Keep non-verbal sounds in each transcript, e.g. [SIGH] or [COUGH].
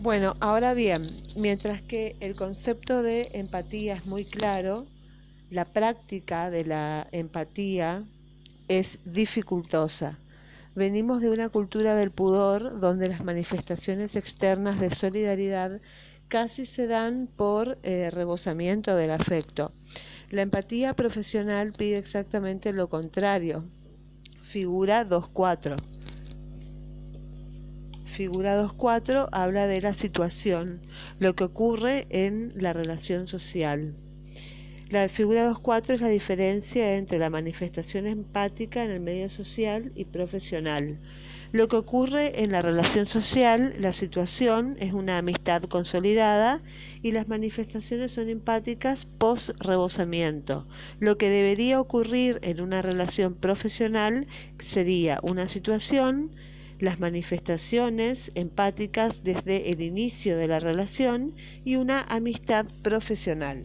Bueno, ahora bien, mientras que el concepto de empatía es muy claro, la práctica de la empatía es dificultosa. Venimos de una cultura del pudor donde las manifestaciones externas de solidaridad casi se dan por eh, rebosamiento del afecto. La empatía profesional pide exactamente lo contrario. Figura 2.4. Figura 2.4 habla de la situación, lo que ocurre en la relación social. La figura 2.4 es la diferencia entre la manifestación empática en el medio social y profesional. Lo que ocurre en la relación social, la situación es una amistad consolidada y las manifestaciones son empáticas post-rebosamiento. Lo que debería ocurrir en una relación profesional sería una situación, las manifestaciones empáticas desde el inicio de la relación y una amistad profesional.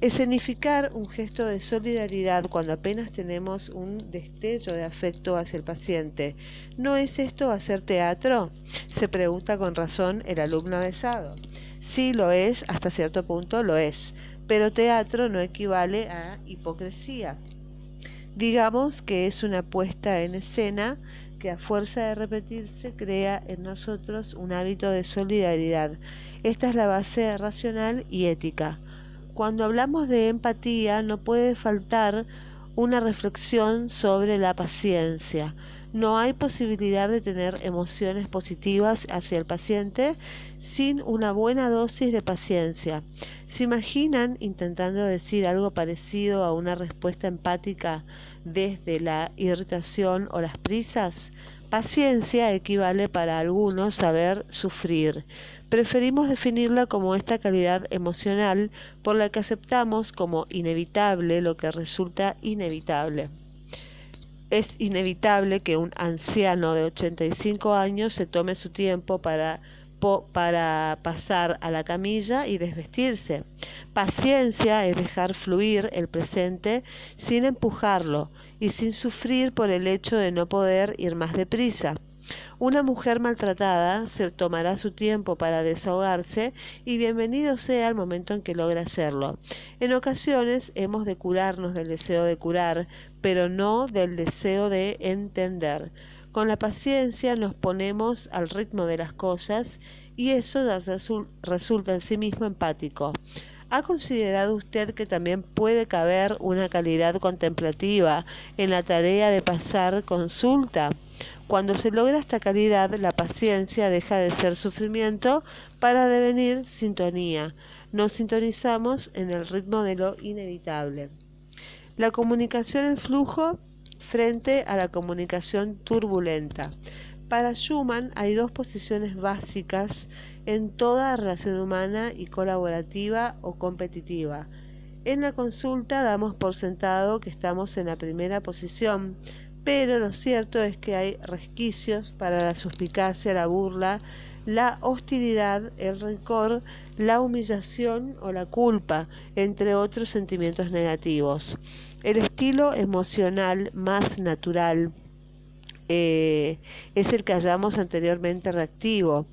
Escenificar un gesto de solidaridad cuando apenas tenemos un destello de afecto hacia el paciente. ¿No es esto hacer teatro? Se pregunta con razón el alumno avesado. Sí lo es, hasta cierto punto lo es, pero teatro no equivale a hipocresía. Digamos que es una puesta en escena que a fuerza de repetirse crea en nosotros un hábito de solidaridad. Esta es la base racional y ética. Cuando hablamos de empatía no puede faltar una reflexión sobre la paciencia. No hay posibilidad de tener emociones positivas hacia el paciente sin una buena dosis de paciencia. ¿Se imaginan intentando decir algo parecido a una respuesta empática desde la irritación o las prisas? Paciencia equivale para algunos saber sufrir. Preferimos definirla como esta calidad emocional por la que aceptamos como inevitable lo que resulta inevitable. Es inevitable que un anciano de 85 años se tome su tiempo para, para pasar a la camilla y desvestirse. Paciencia es dejar fluir el presente sin empujarlo y sin sufrir por el hecho de no poder ir más deprisa. Una mujer maltratada se tomará su tiempo para desahogarse y bienvenido sea el momento en que logra hacerlo. En ocasiones hemos de curarnos del deseo de curar, pero no del deseo de entender. Con la paciencia nos ponemos al ritmo de las cosas y eso resulta en sí mismo empático. ¿Ha considerado usted que también puede caber una calidad contemplativa en la tarea de pasar consulta? Cuando se logra esta calidad, la paciencia deja de ser sufrimiento para devenir sintonía. Nos sintonizamos en el ritmo de lo inevitable. La comunicación en flujo frente a la comunicación turbulenta. Para Schumann hay dos posiciones básicas en toda relación humana y colaborativa o competitiva. En la consulta damos por sentado que estamos en la primera posición, pero lo cierto es que hay resquicios para la suspicacia, la burla, la hostilidad, el rencor, la humillación o la culpa, entre otros sentimientos negativos. El estilo emocional más natural eh, es el que hallamos anteriormente reactivo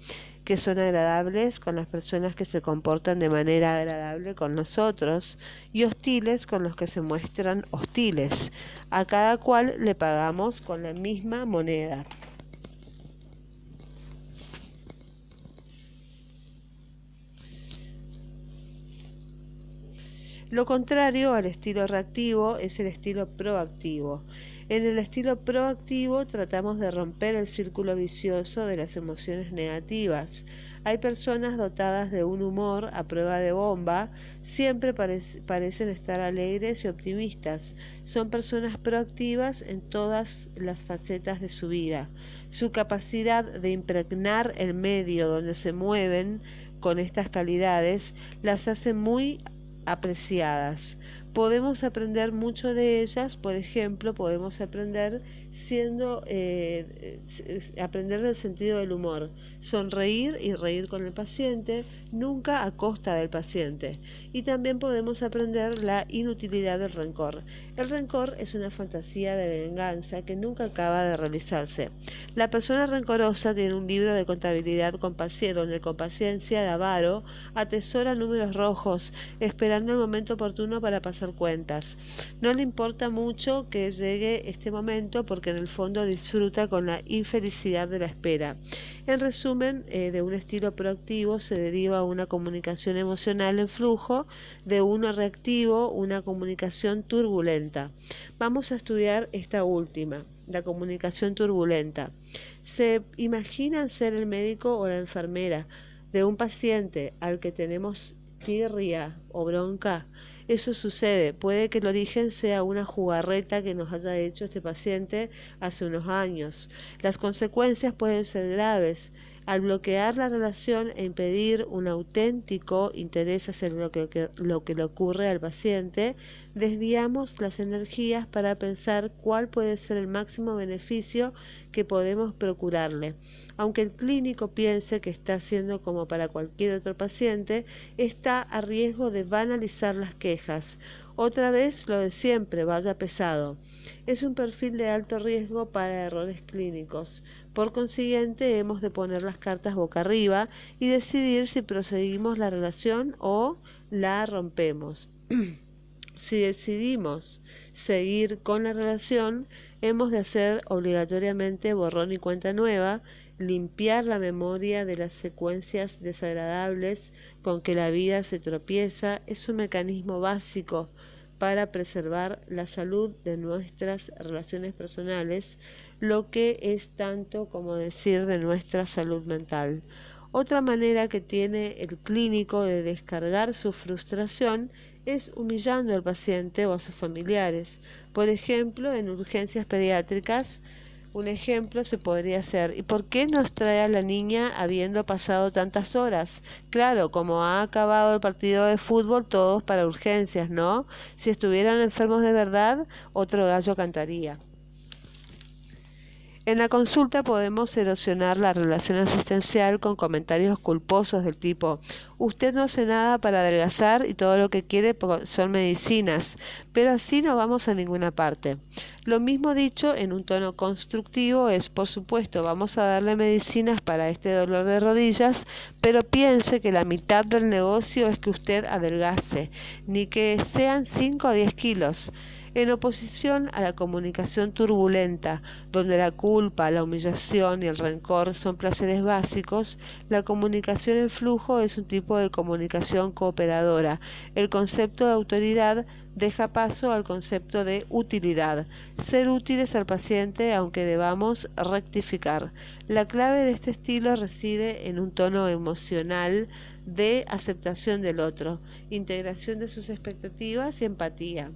que son agradables con las personas que se comportan de manera agradable con nosotros y hostiles con los que se muestran hostiles. A cada cual le pagamos con la misma moneda. Lo contrario al estilo reactivo es el estilo proactivo. En el estilo proactivo tratamos de romper el círculo vicioso de las emociones negativas. Hay personas dotadas de un humor a prueba de bomba, siempre parecen estar alegres y optimistas. Son personas proactivas en todas las facetas de su vida. Su capacidad de impregnar el medio donde se mueven con estas calidades las hace muy apreciadas. Podemos aprender mucho de ellas, por ejemplo, podemos aprender siendo eh, aprender del sentido del humor, sonreír y reír con el paciente, nunca a costa del paciente. Y también podemos aprender la inutilidad del rencor. El rencor es una fantasía de venganza que nunca acaba de realizarse. La persona rencorosa tiene un libro de contabilidad con donde con paciencia de avaro atesora números rojos, esperando el momento oportuno para pasar cuentas. No le importa mucho que llegue este momento porque en el fondo disfruta con la infelicidad de la espera. En resumen, eh, de un estilo proactivo se deriva una comunicación emocional en flujo, de uno reactivo una comunicación turbulenta. Vamos a estudiar esta última, la comunicación turbulenta. ¿Se imaginan ser el médico o la enfermera de un paciente al que tenemos tirria o bronca? Eso sucede. Puede que el origen sea una jugarreta que nos haya hecho este paciente hace unos años. Las consecuencias pueden ser graves. Al bloquear la relación e impedir un auténtico interés hacia lo que, lo que le ocurre al paciente, desviamos las energías para pensar cuál puede ser el máximo beneficio que podemos procurarle. Aunque el clínico piense que está haciendo como para cualquier otro paciente, está a riesgo de banalizar las quejas. Otra vez lo de siempre, vaya pesado. Es un perfil de alto riesgo para errores clínicos. Por consiguiente, hemos de poner las cartas boca arriba y decidir si proseguimos la relación o la rompemos. [CLEARS THROAT] si decidimos seguir con la relación, hemos de hacer obligatoriamente borrón y cuenta nueva, limpiar la memoria de las secuencias desagradables con que la vida se tropieza, es un mecanismo básico para preservar la salud de nuestras relaciones personales, lo que es tanto como decir de nuestra salud mental. Otra manera que tiene el clínico de descargar su frustración es humillando al paciente o a sus familiares. Por ejemplo, en urgencias pediátricas, un ejemplo se podría hacer, ¿y por qué nos trae a la niña habiendo pasado tantas horas? Claro, como ha acabado el partido de fútbol, todos para urgencias, ¿no? Si estuvieran enfermos de verdad, otro gallo cantaría. En la consulta podemos erosionar la relación asistencial con comentarios culposos del tipo, usted no hace nada para adelgazar y todo lo que quiere son medicinas, pero así no vamos a ninguna parte. Lo mismo dicho en un tono constructivo es, por supuesto, vamos a darle medicinas para este dolor de rodillas, pero piense que la mitad del negocio es que usted adelgace, ni que sean 5 o 10 kilos en oposición a la comunicación turbulenta, donde la culpa, la humillación y el rencor son placeres básicos, la comunicación en flujo es un tipo de comunicación cooperadora. El concepto de autoridad deja paso al concepto de utilidad, ser útiles al paciente aunque debamos rectificar. La clave de este estilo reside en un tono emocional de aceptación del otro, integración de sus expectativas y empatía.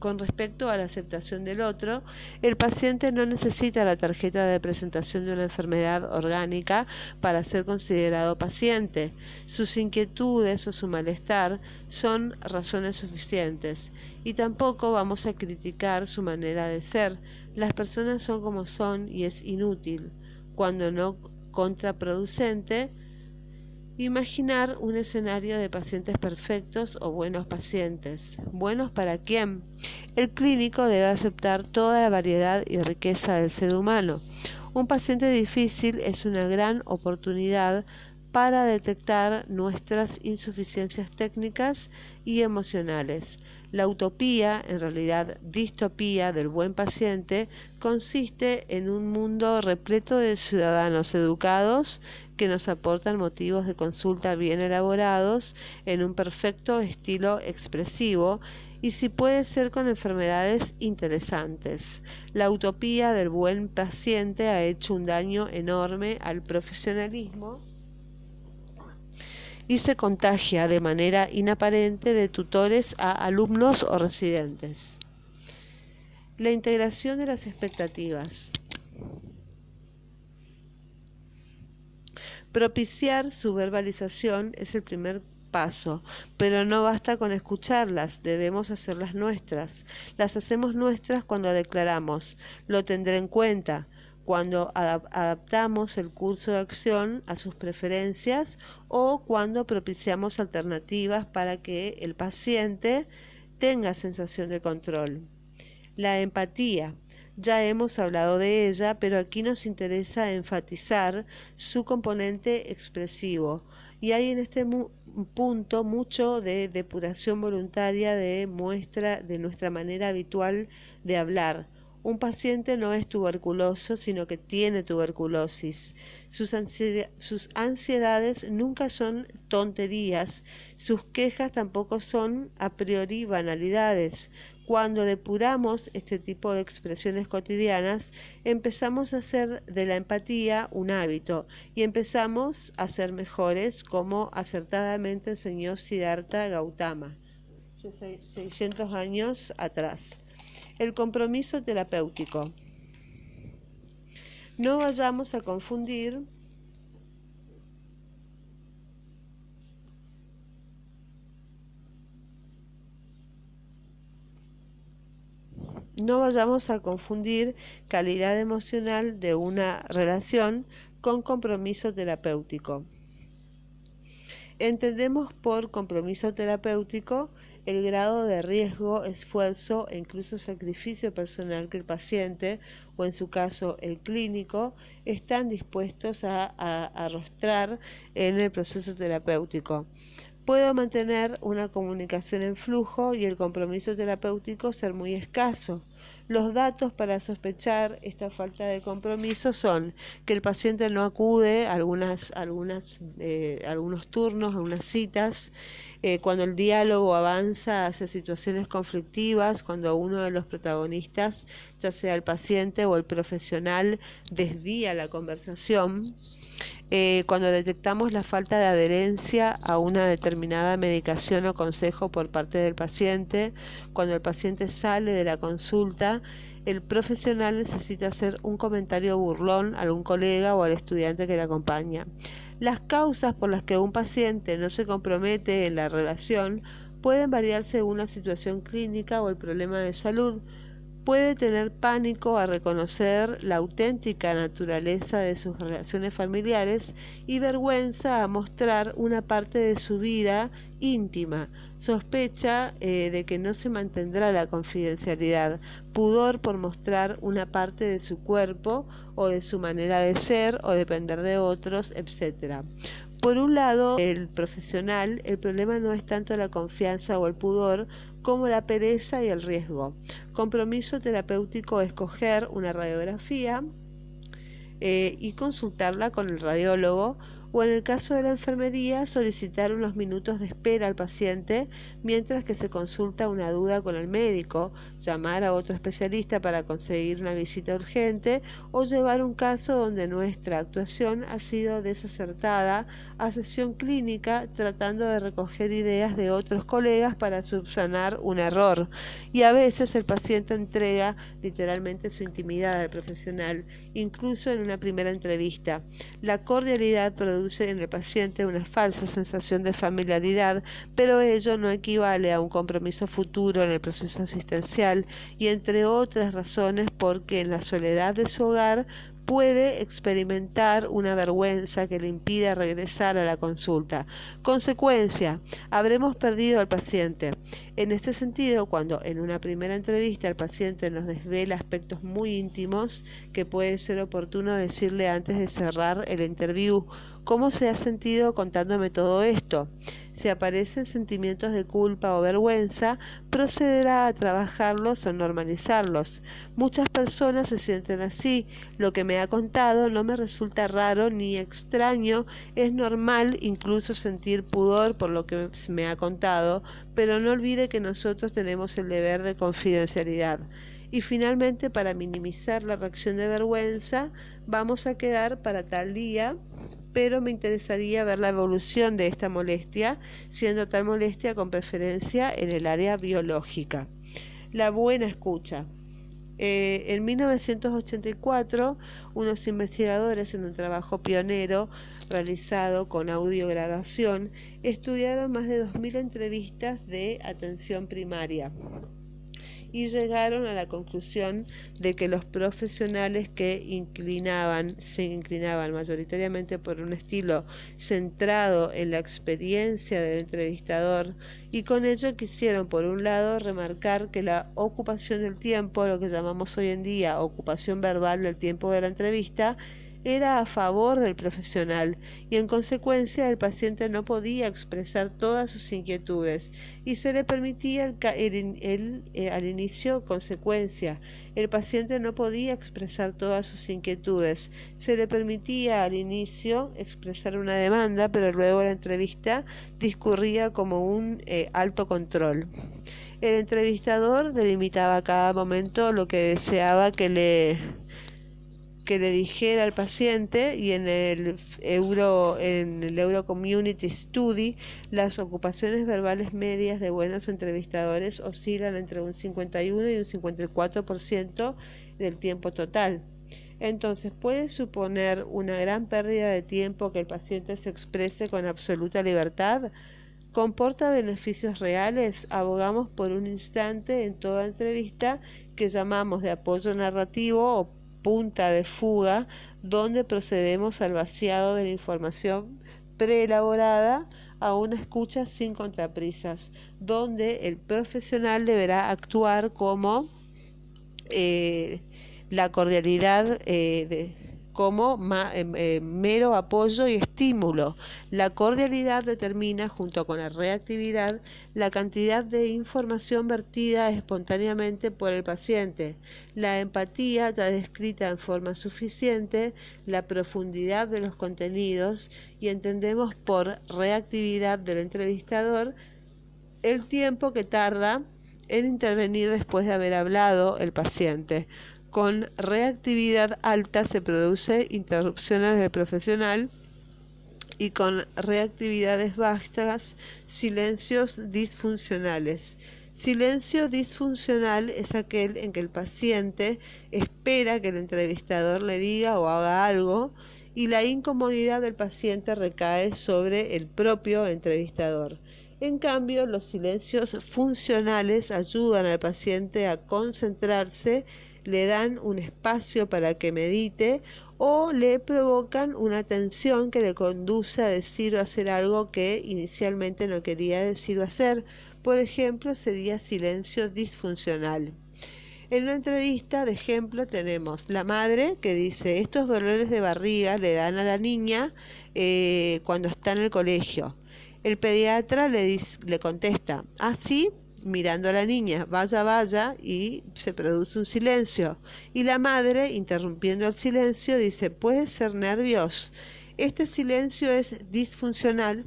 Con respecto a la aceptación del otro, el paciente no necesita la tarjeta de presentación de una enfermedad orgánica para ser considerado paciente. Sus inquietudes o su malestar son razones suficientes y tampoco vamos a criticar su manera de ser. Las personas son como son y es inútil, cuando no contraproducente, Imaginar un escenario de pacientes perfectos o buenos pacientes. ¿Buenos para quién? El clínico debe aceptar toda la variedad y riqueza del ser humano. Un paciente difícil es una gran oportunidad para detectar nuestras insuficiencias técnicas y emocionales. La utopía, en realidad distopía del buen paciente, consiste en un mundo repleto de ciudadanos educados que nos aportan motivos de consulta bien elaborados en un perfecto estilo expresivo y si puede ser con enfermedades interesantes. La utopía del buen paciente ha hecho un daño enorme al profesionalismo y se contagia de manera inaparente de tutores a alumnos o residentes. La integración de las expectativas. Propiciar su verbalización es el primer paso, pero no basta con escucharlas, debemos hacerlas nuestras. Las hacemos nuestras cuando declaramos, lo tendré en cuenta, cuando adaptamos el curso de acción a sus preferencias o cuando propiciamos alternativas para que el paciente tenga sensación de control. La empatía. Ya hemos hablado de ella, pero aquí nos interesa enfatizar su componente expresivo. Y hay en este punto mucho de depuración voluntaria de muestra de nuestra manera habitual de hablar un paciente no es tuberculoso, sino que tiene tuberculosis. Sus, ansiedades nunca son tonterías, sus quejas tampoco son a priori banalidades. Cuando depuramos este tipo de expresiones cotidianas, empezamos a hacer de la empatía un hábito y empezamos a ser mejores, como acertadamente enseñó Siddhartha Gautama 600 años atrás. El compromiso terapéutico. No vayamos a confundir no vayamos a confundir calidad emocional de una relación con compromiso terapéutico. Entendemos por compromiso terapéutico el grado de riesgo, esfuerzo e incluso sacrificio personal que el paciente o en su caso el clínico están dispuestos a, arrostrar en el proceso terapéutico. Puedo mantener una comunicación en flujo y el compromiso terapéutico ser muy escaso. Los datos para sospechar esta falta de compromiso son que el paciente no acude a algunas, algunas, eh, algunos turnos, algunas citas, eh, cuando el diálogo avanza hacia situaciones conflictivas, cuando uno de los protagonistas, ya sea el paciente o el profesional, desvía la conversación, eh, cuando detectamos la falta de adherencia a una determinada medicación o consejo por parte del paciente, cuando el paciente sale de la consulta, el profesional necesita hacer un comentario burlón a algún colega o al estudiante que le acompaña. Las causas por las que un paciente no se compromete en la relación pueden variar según la situación clínica o el problema de salud. Puede tener pánico a reconocer la auténtica naturaleza de sus relaciones familiares y vergüenza a mostrar una parte de su vida íntima, sospecha eh, de que no se mantendrá la confidencialidad, pudor por mostrar una parte de su cuerpo o de su manera de ser o depender de otros, etc. Por un lado, el profesional, el problema no es tanto la confianza o el pudor como la pereza y el riesgo. Compromiso terapéutico escoger una radiografía eh, y consultarla con el radiólogo o en el caso de la enfermería solicitar unos minutos de espera al paciente mientras que se consulta una duda con el médico, llamar a otro especialista para conseguir una visita urgente o llevar un caso donde nuestra actuación ha sido desacertada a sesión clínica tratando de recoger ideas de otros colegas para subsanar un error. Y a veces el paciente entrega literalmente su intimidad al profesional, incluso en una primera entrevista. La cordialidad produce en el paciente una falsa sensación de familiaridad, pero ello no equivale a un compromiso futuro en el proceso asistencial y entre otras razones porque en la soledad de su hogar puede experimentar una vergüenza que le impida regresar a la consulta. Consecuencia, habremos perdido al paciente. En este sentido, cuando en una primera entrevista el paciente nos desvela aspectos muy íntimos, que puede ser oportuno decirle antes de cerrar el interview, ¿cómo se ha sentido contándome todo esto? Si aparecen sentimientos de culpa o vergüenza, procederá a trabajarlos o normalizarlos. Muchas personas se sienten así. Lo que me ha contado no me resulta raro ni extraño. Es normal incluso sentir pudor por lo que me ha contado, pero no olvide que nosotros tenemos el deber de confidencialidad. Y finalmente, para minimizar la reacción de vergüenza, vamos a quedar para tal día pero me interesaría ver la evolución de esta molestia, siendo tal molestia con preferencia en el área biológica. La buena escucha. Eh, en 1984, unos investigadores en un trabajo pionero realizado con audiograbación estudiaron más de 2.000 entrevistas de atención primaria y llegaron a la conclusión de que los profesionales que inclinaban, se inclinaban mayoritariamente por un estilo centrado en la experiencia del entrevistador y con ello quisieron por un lado remarcar que la ocupación del tiempo, lo que llamamos hoy en día ocupación verbal del tiempo de la entrevista, era a favor del profesional y en consecuencia el paciente no podía expresar todas sus inquietudes y se le permitía el, eh, al inicio consecuencia. El paciente no podía expresar todas sus inquietudes. Se le permitía al inicio expresar una demanda, pero luego la entrevista discurría como un eh, alto control. El entrevistador delimitaba a cada momento lo que deseaba que le que le dijera al paciente y en el Euro, en el Euro Community Study, las ocupaciones verbales medias de buenos entrevistadores oscilan entre un 51 y un 54% del tiempo total. Entonces, ¿puede suponer una gran pérdida de tiempo que el paciente se exprese con absoluta libertad? ¿Comporta beneficios reales? Abogamos por un instante en toda entrevista que llamamos de apoyo narrativo o punta de fuga donde procedemos al vaciado de la información preelaborada a una escucha sin contraprisas, donde el profesional deberá actuar como eh, la cordialidad eh, de como em, eh, mero apoyo y estímulo. La cordialidad determina, junto con la reactividad, la cantidad de información vertida espontáneamente por el paciente. La empatía ya descrita en forma suficiente, la profundidad de los contenidos y entendemos por reactividad del entrevistador el tiempo que tarda en intervenir después de haber hablado el paciente. Con reactividad alta se produce interrupciones del profesional y con reactividades bajas silencios disfuncionales. Silencio disfuncional es aquel en que el paciente espera que el entrevistador le diga o haga algo y la incomodidad del paciente recae sobre el propio entrevistador. En cambio, los silencios funcionales ayudan al paciente a concentrarse le dan un espacio para que medite o le provocan una tensión que le conduce a decir o hacer algo que inicialmente no quería decir o hacer. Por ejemplo, sería silencio disfuncional. En una entrevista de ejemplo tenemos la madre que dice, estos dolores de barriga le dan a la niña eh, cuando está en el colegio. El pediatra le, le contesta, ah, mirando a la niña, vaya, vaya, y se produce un silencio. Y la madre, interrumpiendo el silencio, dice, puede ser nervios. Este silencio es disfuncional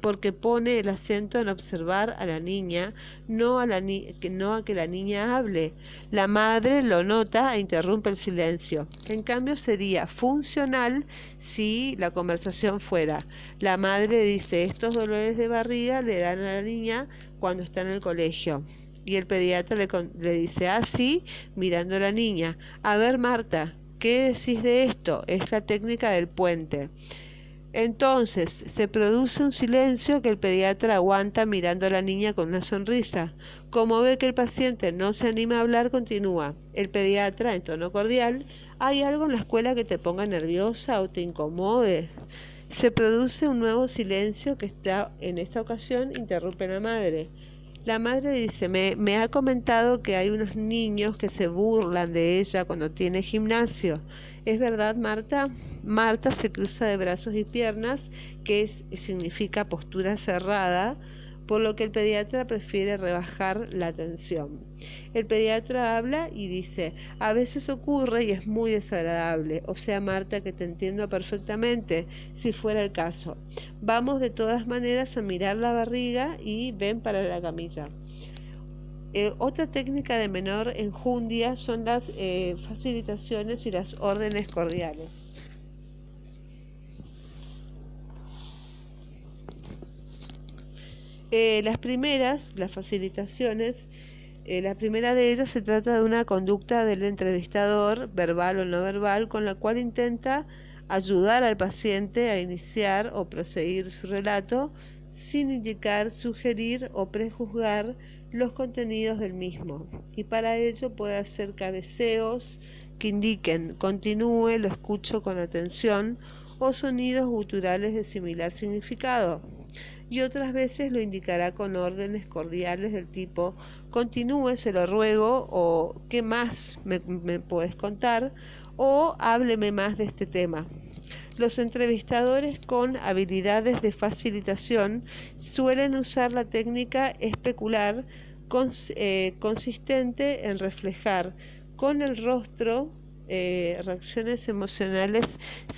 porque pone el acento en observar a la niña, no a, no a que la niña hable. La madre lo nota e interrumpe el silencio. En cambio sería funcional si la conversación fuera. La madre dice, estos dolores de barriga le dan a la niña cuando está en el colegio. Y el pediatra le, le dice, así, ah, mirando a la niña, a ver Marta, ¿qué decís de esto? Es la técnica del puente. Entonces se produce un silencio que el pediatra aguanta mirando a la niña con una sonrisa. Como ve que el paciente no se anima a hablar, continúa. El pediatra, en tono cordial, ¿hay algo en la escuela que te ponga nerviosa o te incomode? Se produce un nuevo silencio que está en esta ocasión interrumpe la madre. La madre dice, me, me, ha comentado que hay unos niños que se burlan de ella cuando tiene gimnasio. ¿Es verdad, Marta? Marta se cruza de brazos y piernas, que significa postura cerrada, por lo que el pediatra prefiere rebajar la tensión. El pediatra habla y dice, a veces ocurre y es muy desagradable, o sea, Marta, que te entiendo perfectamente, si fuera el caso. Vamos de todas maneras a mirar la barriga y ven para la camilla. Eh, otra técnica de menor enjundia son las eh, facilitaciones y las órdenes cordiales. Eh, las primeras, las facilitaciones, Eh, la primera de ellas se trata de una conducta del entrevistador, verbal o no verbal, con la cual intenta ayudar al paciente a iniciar o proseguir su relato sin indicar, sugerir o prejuzgar los contenidos del mismo. Y para ello puede hacer cabeceos que indiquen continúe, lo escucho con atención o sonidos guturales de similar significado. Y otras veces lo indicará con órdenes cordiales del tipo continúe, se lo ruego, o ¿qué más me, puedes contar? o hábleme más de este tema. Los entrevistadores con habilidades de facilitación suelen usar la técnica especular eh, consistente en reflejar con el rostro eh, reacciones emocionales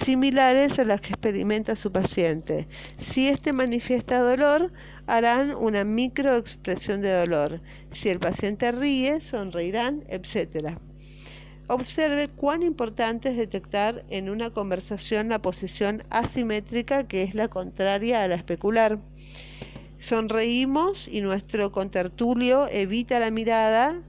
similares a las que experimenta su paciente. Si éste manifiesta dolor, harán una microexpresión de dolor. Si el paciente ríe, sonreirán, etc. Observe cuán importante es detectar en una conversación la posición asimétrica que es la contraria a la especular. Sonreímos y nuestro contertulio evita la mirada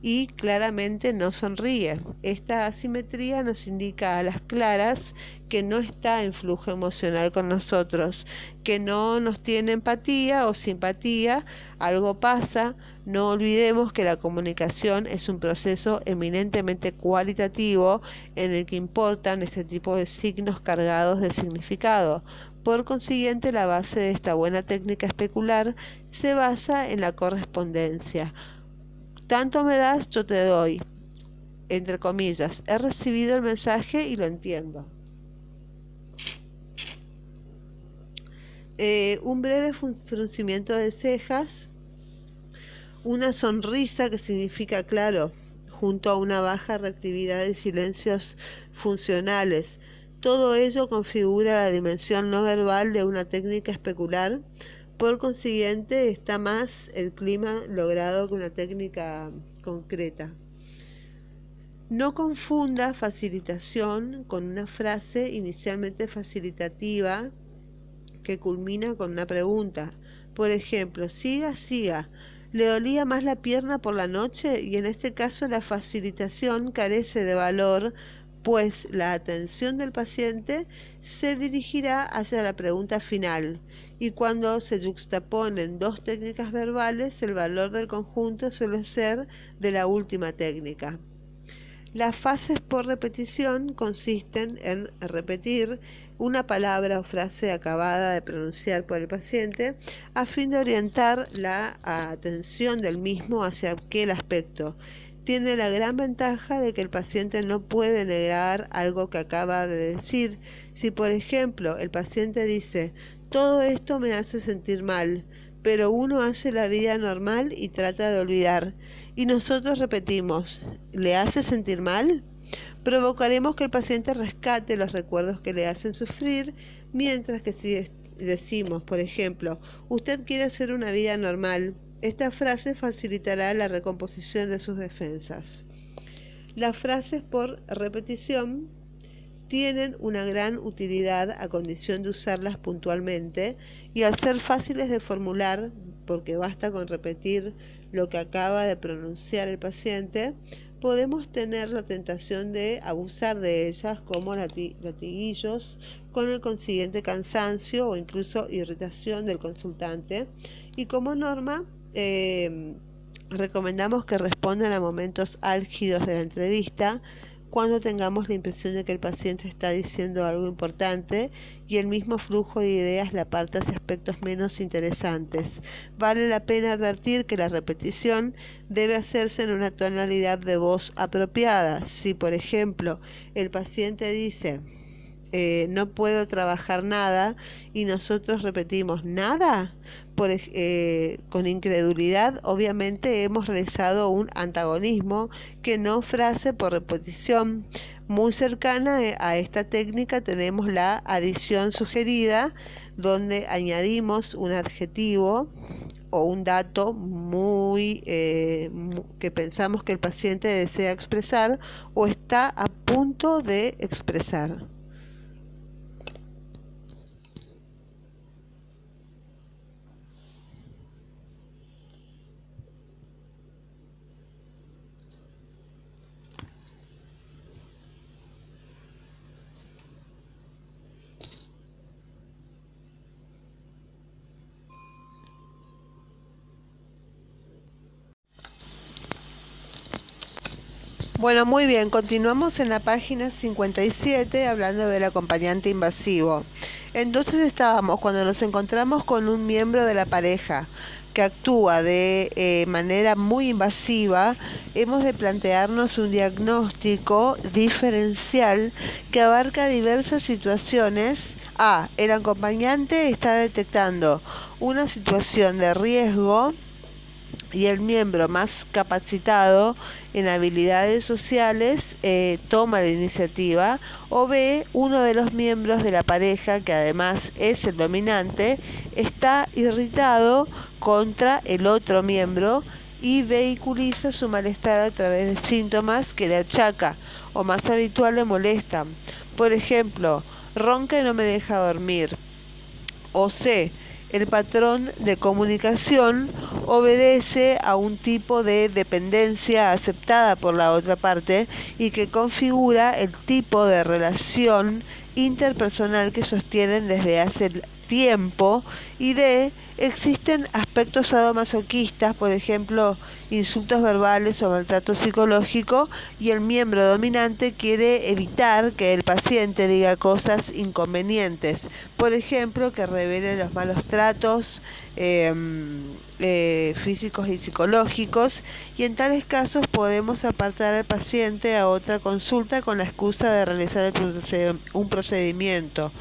y claramente no sonríe. Esta asimetría nos indica a las claras que no está en flujo emocional con nosotros, que no nos tiene empatía o simpatía, algo pasa. No olvidemos que la comunicación es un proceso eminentemente cualitativo en el que importan este tipo de signos cargados de significado. Por consiguiente, la base de esta buena técnica especular se basa en la correspondencia tanto me das, yo te doy. Entre comillas, he recibido el mensaje y lo entiendo. Eh, un breve fruncimiento de cejas, una sonrisa que significa claro, junto a una baja reactividad de silencios funcionales. Todo ello configura la dimensión no verbal de una técnica especular por consiguiente, está más el clima logrado con una técnica concreta. No confunda facilitación con una frase inicialmente facilitativa que culmina con una pregunta. Por ejemplo, siga, siga. ¿Le dolía más la pierna por la noche? Y en este caso la facilitación carece de valor, pues la atención del paciente se dirigirá hacia la pregunta final y cuando se juxtaponen dos técnicas verbales, el valor del conjunto suele ser de la última técnica. Las fases por repetición consisten en repetir una palabra o frase acabada de pronunciar por el paciente a fin de orientar la atención del mismo hacia aquel aspecto. Tiene la gran ventaja de que el paciente no puede negar algo que acaba de decir. Si, por ejemplo, el paciente dice, todo esto me hace sentir mal, pero uno hace la vida normal y trata de olvidar. Y nosotros repetimos, ¿le hace sentir mal? Provocaremos que el paciente rescate los recuerdos que le hacen sufrir, mientras que si decimos, por ejemplo, usted quiere hacer una vida normal, esta frase facilitará la recomposición de sus defensas. Las frases por repetición tienen una gran utilidad a condición de usarlas puntualmente y al ser fáciles de formular, porque basta con repetir lo que acaba de pronunciar el paciente, podemos tener la tentación de abusar de ellas como latiguillos con el consiguiente cansancio o incluso irritación del consultante. Y como norma eh, recomendamos que respondan a momentos álgidos de la entrevista cuando tengamos la impresión de que el paciente está diciendo algo importante y el mismo flujo de ideas le aparta hacia aspectos menos interesantes. Vale la pena advertir que la repetición debe hacerse en una tonalidad de voz apropiada. Si, por ejemplo, el paciente dice, eh, no puedo trabajar nada y nosotros repetimos nada por, eh, con incredulidad obviamente hemos realizado un antagonismo que no frase por repetición muy cercana eh, a esta técnica tenemos la adición sugerida donde añadimos un adjetivo o un dato muy que pensamos que el paciente desea expresar o está a punto de expresar. Bueno, muy bien, continuamos en la página 57 hablando del acompañante invasivo. Entonces estábamos cuando nos encontramos con un miembro de la pareja que actúa de eh, manera muy invasiva, hemos de plantearnos un diagnóstico diferencial que abarca diversas situaciones. A. El acompañante está detectando una situación de riesgo y el miembro más capacitado en habilidades sociales eh, toma la iniciativa o B, uno de los miembros de la pareja, que además es el dominante, está irritado contra el otro miembro y vehiculiza su malestar a través de síntomas que le achaca o más habitual le molestan. Por ejemplo, ronca y no me deja dormir. O C, el patrón de comunicación obedece a un tipo de dependencia aceptada por la otra parte y que configura el tipo de relación interpersonal que sostienen desde hace tiempo y de existen aspectos sadomasoquistas, por ejemplo, insultos verbales o maltrato psicológico, y el miembro dominante quiere evitar que el paciente diga cosas inconvenientes, por ejemplo, que revele los malos tratos em, eh, físicos y psicológicos, y en tales casos podemos apartar al paciente a otra consulta con la excusa de realizar un procedimiento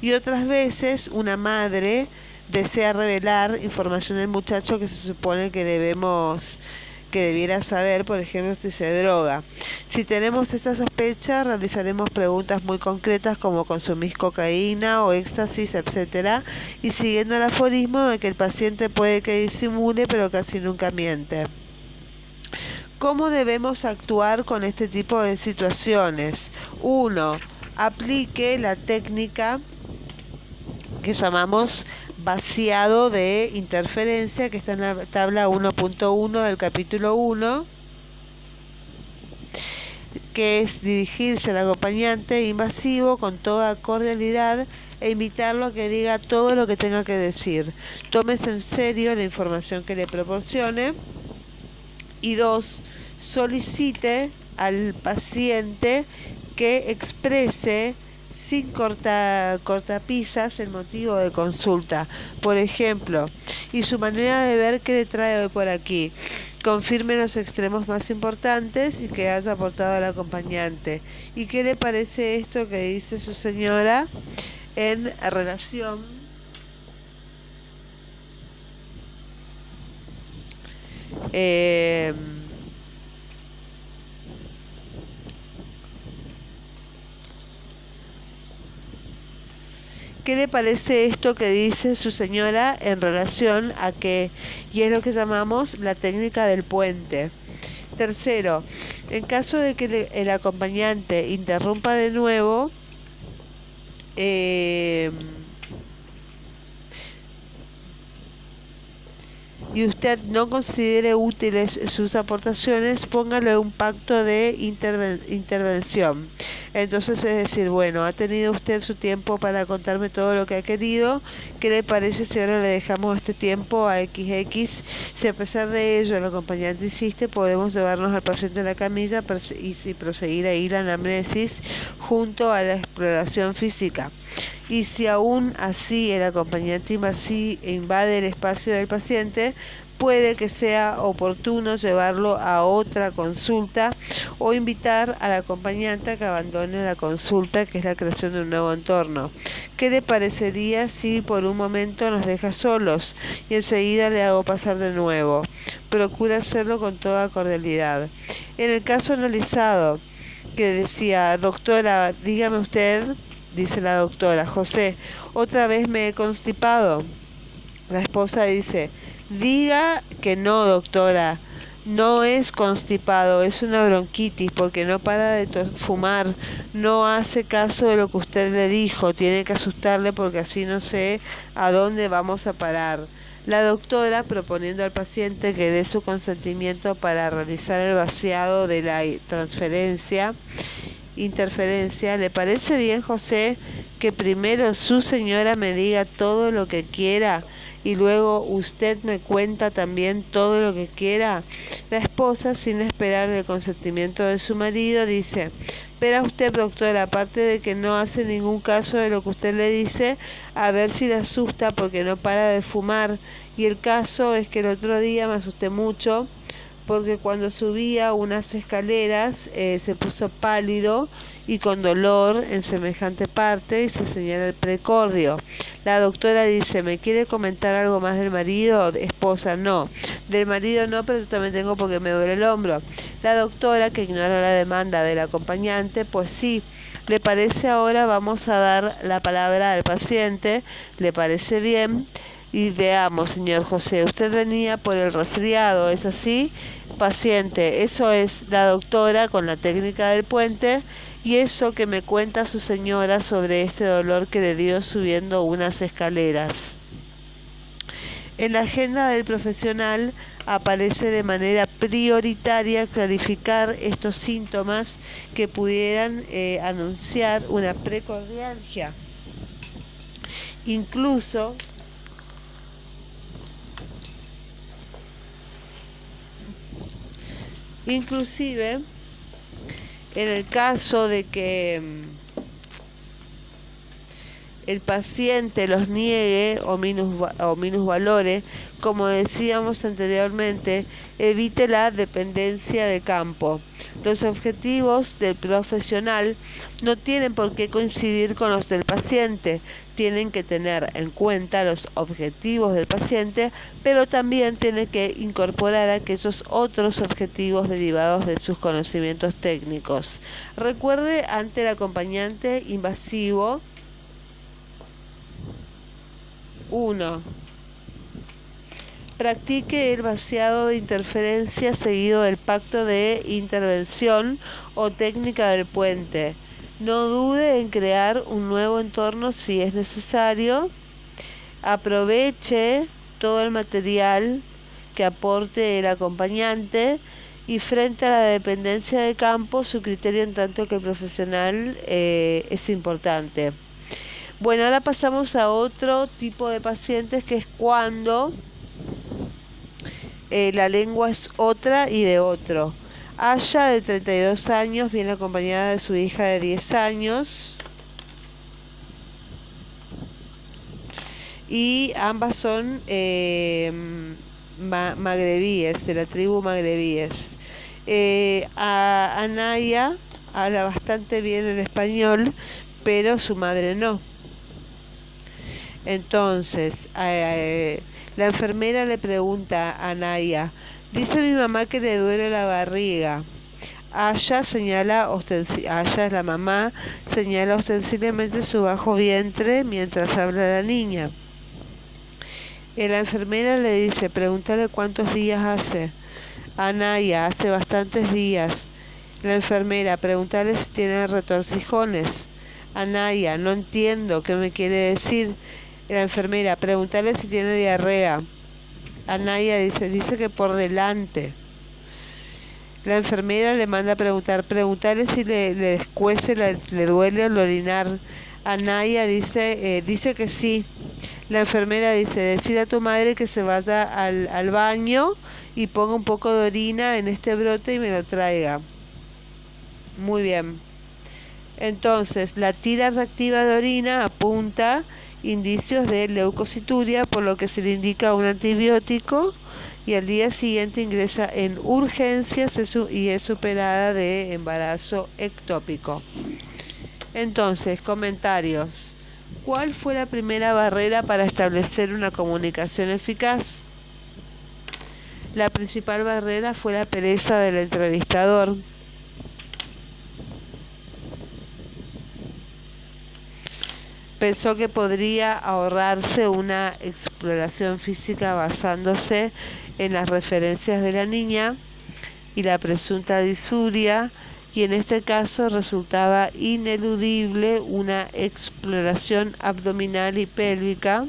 y otras veces una madre desea revelar información del muchacho que se supone que debemos que debiera saber, por ejemplo, si se droga. Si tenemos esta sospecha, realizaremos preguntas muy concretas como consumís cocaína o éxtasis, etcétera, y siguiendo el aforismo de que el paciente puede que disimule, pero casi nunca miente. ¿Cómo debemos actuar con este tipo de situaciones? Uno, aplique la técnica que llamamos vaciado de interferencia, que está en la tabla 1.1 del capítulo 1, que es dirigirse al acompañante invasivo con toda cordialidad e invitarlo a que diga todo lo que tenga que decir. Tómese en serio la información que le proporcione. Y dos, solicite al paciente que exprese sin corta, cortapisas el motivo de consulta, por ejemplo, y su manera de ver qué le trae hoy por aquí. Confirme los extremos más importantes y que haya aportado al acompañante. ¿Y qué le parece esto que dice su señora en relación eh, ¿Qué le parece esto que dice su señora en relación a que, y es lo que llamamos la técnica del puente? Tercero, en caso de que el acompañante interrumpa de nuevo, eh, y usted no considere útiles sus aportaciones, póngale un pacto de intervención. Entonces es decir, bueno, ha tenido usted su tiempo para contarme todo lo que ha querido. ¿Qué le parece si ahora le dejamos este tiempo a XX? Si a pesar de ello el acompañante insiste, podemos llevarnos al paciente en la camilla y proseguir ahí la anamnesis junto a la exploración física. Y si aún así el acompañante invade el espacio del paciente, puede que sea oportuno llevarlo a otra consulta o invitar al acompañante a que abandone la consulta, que es la creación de un nuevo entorno. ¿Qué le parecería si por un momento nos deja solos y enseguida le hago pasar de nuevo? Procura hacerlo con toda cordialidad. En el caso analizado, que decía, doctora, dígame usted, dice la doctora, José, otra vez me he constipado. La esposa dice, Diga que no, doctora. No es constipado, es una bronquitis porque no para de fumar, no hace caso de lo que usted le dijo, tiene que asustarle porque así no sé a dónde vamos a parar. La doctora, proponiendo al paciente que dé su consentimiento para realizar el vaciado de la transferencia, interferencia, ¿le parece bien, José, que primero su señora me diga todo lo que quiera? Y luego usted me cuenta también todo lo que quiera. La esposa, sin esperar el consentimiento de su marido, dice, pero usted, doctor, aparte de que no hace ningún caso de lo que usted le dice, a ver si le asusta porque no para de fumar. Y el caso es que el otro día me asusté mucho porque cuando subía unas escaleras eh, se puso pálido y con dolor en semejante parte y se señala el precordio. La doctora dice, ¿me quiere comentar algo más del marido? Esposa, no. Del marido no, pero yo también tengo porque me duele el hombro. La doctora, que ignora la demanda del acompañante, pues sí, ¿le parece ahora? Vamos a dar la palabra al paciente. ¿Le parece bien? Y veamos, señor José, usted venía por el resfriado, ¿es así? Paciente, eso es la doctora con la técnica del puente y eso que me cuenta su señora sobre este dolor que le dio subiendo unas escaleras. En la agenda del profesional aparece de manera prioritaria clarificar estos síntomas que pudieran eh, anunciar una precordialgia. Incluso Inclusive, en el caso de que mm, el paciente los niegue o, minus, o minusvalore, como decíamos anteriormente, evite la dependencia de campo. Los objetivos del profesional no tienen por qué coincidir con los del paciente, tienen que tener en cuenta los objetivos del paciente, pero también tienen que incorporar aquellos otros objetivos derivados de sus conocimientos técnicos. Recuerde ante el acompañante invasivo 1. Practique el vaciado de interferencia seguido del pacto de intervención o técnica del puente. No dude en crear un nuevo entorno si es necesario. Aproveche todo el material que aporte el acompañante y frente a la dependencia de campo, su criterio en tanto que el profesional eh, es importante. Bueno, ahora pasamos a otro tipo de pacientes que es cuando eh, la lengua es otra y de otro. Aya, de 32 años, viene acompañada de su hija de 10 años. Y ambas son eh, magrebíes, de la tribu magrebíes. Eh, Anaya habla bastante bien el español, pero su madre no. Entonces, eh, la enfermera le pregunta a Anaya, Dice mi mamá que le duele la barriga. Aya señala es la mamá, señala ostensiblemente su bajo vientre mientras habla la niña. Y la enfermera le dice, pregúntale cuántos días hace. Anaya, hace bastantes días. La enfermera, pregúntale si tiene retorcijones. Anaya, no entiendo qué me quiere decir. La enfermera, pregúntale si tiene diarrea. Anaya dice, dice que por delante. La enfermera le manda a preguntar, preguntarle si le, le le, duele al orinar. Anaya dice, eh, dice que sí. La enfermera dice, decide a tu madre que se vaya al, al baño y ponga un poco de orina en este brote y me lo traiga. Muy bien. Entonces, la tira reactiva de orina apunta indicios de leucocituria, por lo que se le indica un antibiótico y al día siguiente ingresa en urgencias y es superada de embarazo ectópico. Entonces, comentarios. ¿Cuál fue la primera barrera para establecer una comunicación eficaz? La principal barrera fue la pereza del entrevistador. Pensó que podría ahorrarse una exploración física basándose en las referencias de la niña y la presunta disuria y en este caso resultaba ineludible una exploración abdominal y pélvica,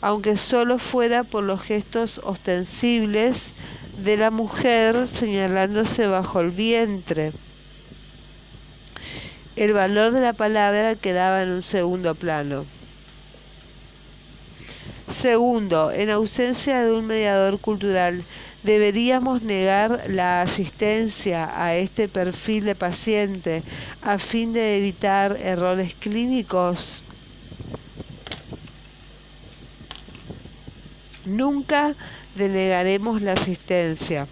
aunque solo fuera por los gestos ostensibles de la mujer señalándose bajo el vientre el valor de la palabra quedaba en un segundo plano. Segundo, en ausencia de un mediador cultural, ¿deberíamos negar la asistencia a este perfil de paciente a fin de evitar errores clínicos? Nunca denegaremos la asistencia.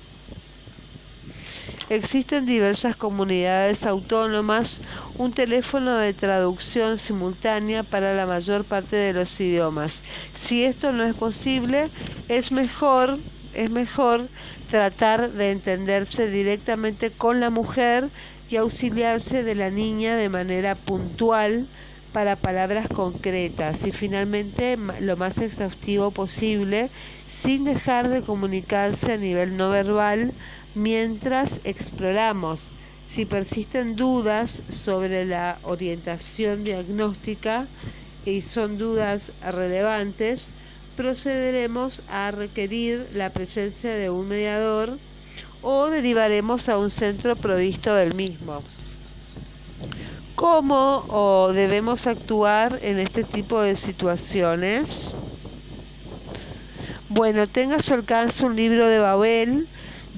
Existen diversas comunidades autónomas, un teléfono de traducción simultánea para la mayor parte de los idiomas. Si esto no es posible, es mejor, es mejor tratar de entenderse directamente con la mujer y auxiliarse de la niña de manera puntual para palabras concretas y finalmente lo más exhaustivo posible sin dejar de comunicarse a nivel no verbal mientras exploramos. Si persisten dudas sobre la orientación diagnóstica y son dudas relevantes, procederemos a requerir la presencia de un mediador o derivaremos a un centro provisto del mismo. ¿Cómo o debemos actuar en este tipo de situaciones? Bueno, tenga a su alcance un libro de Babel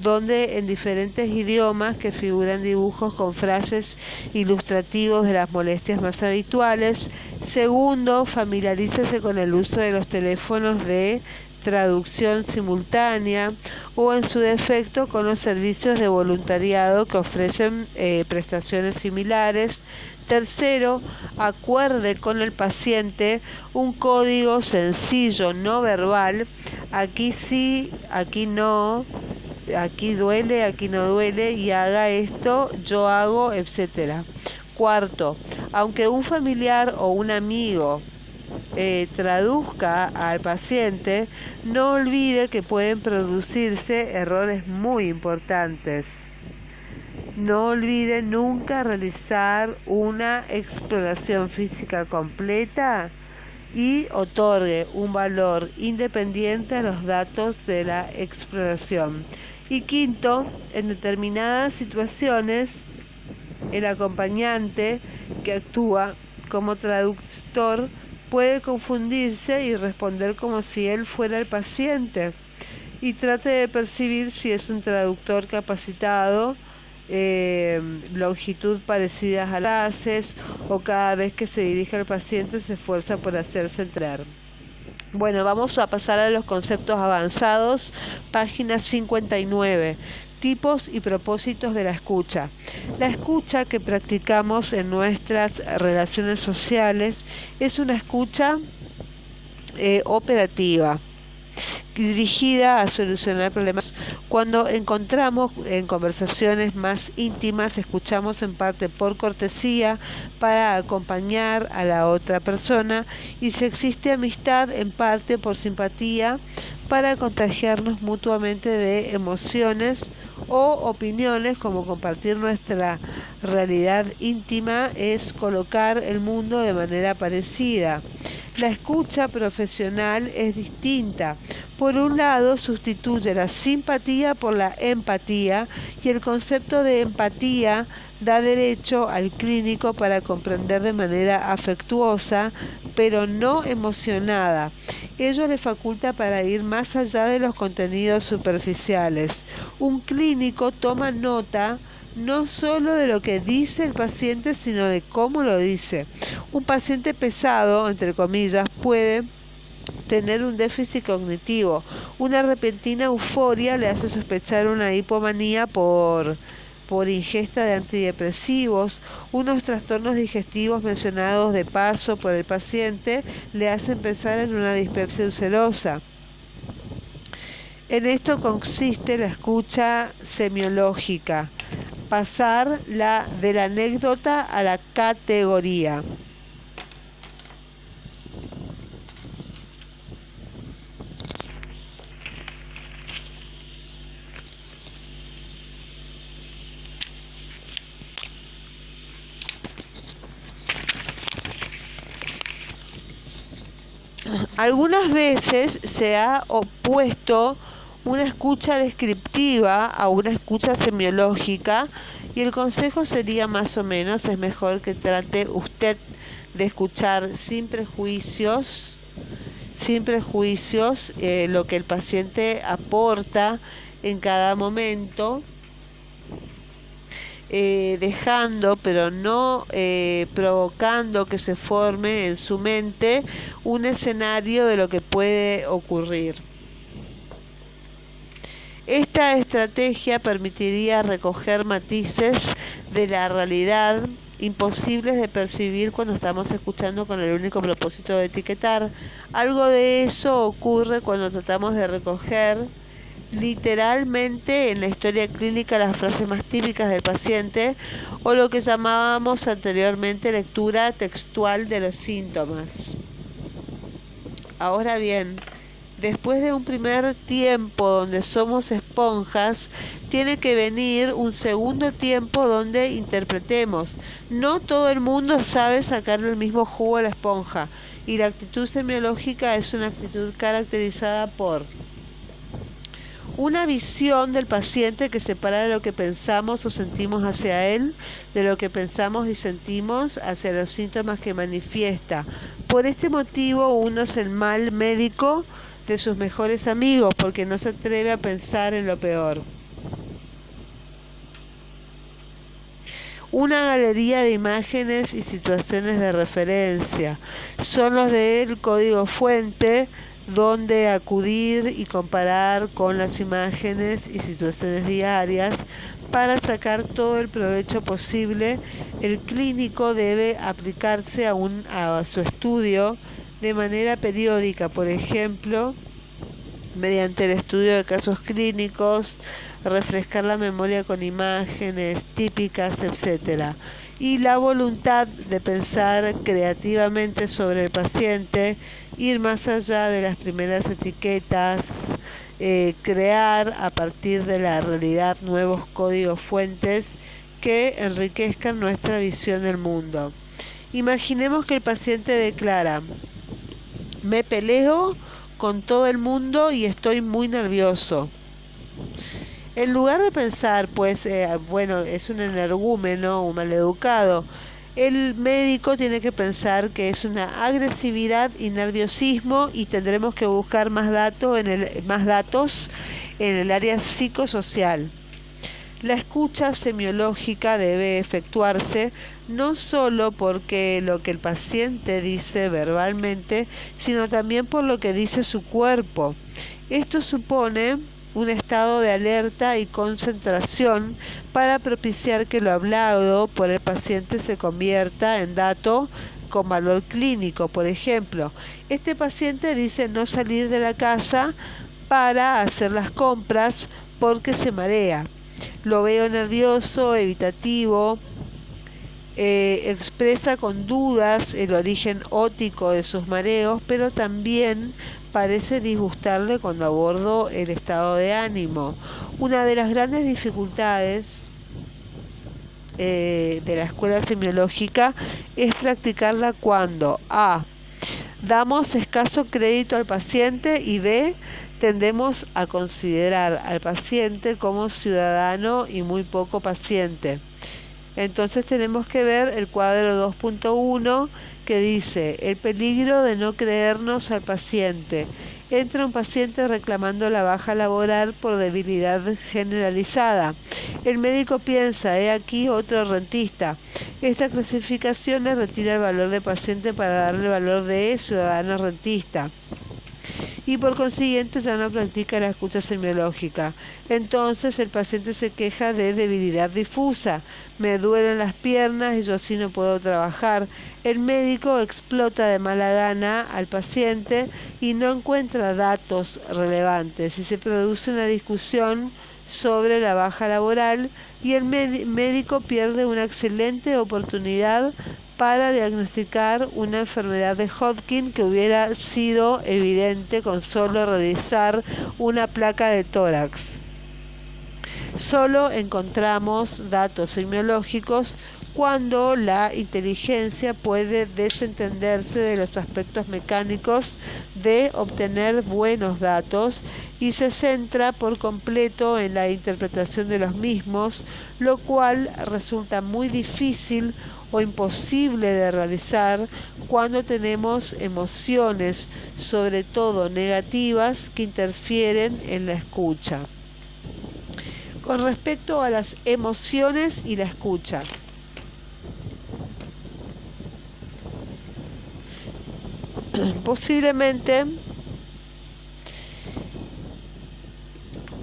donde en diferentes idiomas que figuran dibujos con frases ilustrativos de las molestias más habituales. Segundo, familiarícese con el uso de los teléfonos de traducción simultánea o en su defecto con los servicios de voluntariado que ofrecen eh, prestaciones similares. Tercero, acuerde con el paciente un código sencillo, no verbal. Aquí sí, aquí no aquí duele, aquí no duele y haga esto, yo hago, etcétera. Cuarto, aunque un familiar o un amigo eh, traduzca al paciente, no olvide que pueden producirse errores muy importantes. No olvide nunca realizar una exploración física completa y otorgue un valor independiente a los datos de la exploración. Y quinto, en determinadas situaciones, el acompañante que actúa como traductor puede confundirse y responder como si él fuera el paciente y trate de percibir si es un traductor capacitado, eh, longitud parecidas a las o cada vez que se dirige al paciente se esfuerza por hacerse entrar. Bueno, vamos a pasar a los conceptos avanzados, página 59 tipos y propósitos de la escucha. La escucha que practicamos en nuestras relaciones sociales es una escucha eh, operativa dirigida a solucionar problemas. Cuando encontramos en conversaciones más íntimas, escuchamos en parte por cortesía para acompañar a la otra persona y si existe amistad, en parte por simpatía para contagiarnos mutuamente de emociones o opiniones como compartir nuestra realidad íntima es colocar el mundo de manera parecida. La escucha profesional es distinta. Por un lado, sustituye la simpatía por la empatía y el concepto de empatía da derecho al clínico para comprender de manera afectuosa, pero no emocionada. Ello le faculta para ir más allá de los contenidos superficiales. Un clínico toma nota no solo de lo que dice el paciente, sino de cómo lo dice. Un paciente pesado, entre comillas, puede tener un déficit cognitivo. Una repentina euforia le hace sospechar una hipomanía por por ingesta de antidepresivos, unos trastornos digestivos mencionados de paso por el paciente le hacen pensar en una dispepsia ulcerosa. En esto consiste la escucha semiológica, pasar la, de la anécdota a la categoría. Algunas veces se ha opuesto una escucha descriptiva a una escucha semiológica y el consejo sería más o menos, es mejor que trate usted de escuchar sin prejuicios, sin prejuicios eh, lo que el paciente aporta en cada momento eh, dejando, pero no eh, provocando que se forme en su mente un escenario de lo que puede ocurrir. Esta estrategia permitiría recoger matices de la realidad imposibles de percibir cuando estamos escuchando con el único propósito de etiquetar. Algo de eso ocurre cuando tratamos de recoger literalmente en la historia clínica las frases más típicas del paciente o lo que llamábamos anteriormente lectura textual de los síntomas. Ahora bien, después de un primer tiempo donde somos esponjas, tiene que venir un segundo tiempo donde interpretemos. No todo el mundo sabe sacarle el mismo jugo a la esponja y la actitud semiológica es una actitud caracterizada por una visión del paciente que separa lo que pensamos o sentimos hacia él de lo que pensamos y sentimos hacia los síntomas que manifiesta. Por este motivo uno es el mal médico de sus mejores amigos porque no se atreve a pensar en lo peor. Una galería de imágenes y situaciones de referencia son los del código fuente donde acudir y comparar con las imágenes y situaciones diarias para sacar todo el provecho posible. El clínico debe aplicarse a, un, a su estudio de manera periódica, por ejemplo, mediante el estudio de casos clínicos, refrescar la memoria con imágenes típicas, etc. Y la voluntad de pensar creativamente sobre el paciente, ir más allá de las primeras etiquetas, eh, crear a partir de la realidad nuevos códigos fuentes que enriquezcan nuestra visión del mundo. Imaginemos que el paciente declara, me peleo con todo el mundo y estoy muy nervioso. En lugar de pensar, pues, eh, bueno, es un energúmeno, un maleducado, el médico tiene que pensar que es una agresividad y nerviosismo y tendremos que buscar más, en el, más datos en el área psicosocial. La escucha semiológica debe efectuarse no solo porque lo que el paciente dice verbalmente, sino también por lo que dice su cuerpo. Esto supone un estado de alerta y concentración para propiciar que lo hablado por el paciente se convierta en dato con valor clínico. Por ejemplo, este paciente dice no salir de la casa para hacer las compras porque se marea. Lo veo nervioso, evitativo, eh, expresa con dudas el origen ótico de sus mareos, pero también parece disgustarle cuando abordo el estado de ánimo. Una de las grandes dificultades eh, de la escuela semiológica es practicarla cuando A. Damos escaso crédito al paciente y B tendemos a considerar al paciente como ciudadano y muy poco paciente. Entonces tenemos que ver el cuadro 2.1 que dice el peligro de no creernos al paciente. Entra un paciente reclamando la baja laboral por debilidad generalizada. El médico piensa, he aquí otro rentista. Esta clasificación le retira el valor de paciente para darle el valor de ciudadano rentista y por consiguiente ya no practica la escucha semiológica. Entonces el paciente se queja de debilidad difusa, me duelen las piernas y yo así no puedo trabajar. El médico explota de mala gana al paciente y no encuentra datos relevantes y se produce una discusión sobre la baja laboral y el médico pierde una excelente oportunidad para diagnosticar una enfermedad de Hodgkin que hubiera sido evidente con solo realizar una placa de tórax. Solo encontramos datos semiológicos cuando la inteligencia puede desentenderse de los aspectos mecánicos de obtener buenos datos y se centra por completo en la interpretación de los mismos, lo cual resulta muy difícil o imposible de realizar cuando tenemos emociones, sobre todo negativas, que interfieren en la escucha. Con respecto a las emociones y la escucha. [CLEARS THROAT] Posiblemente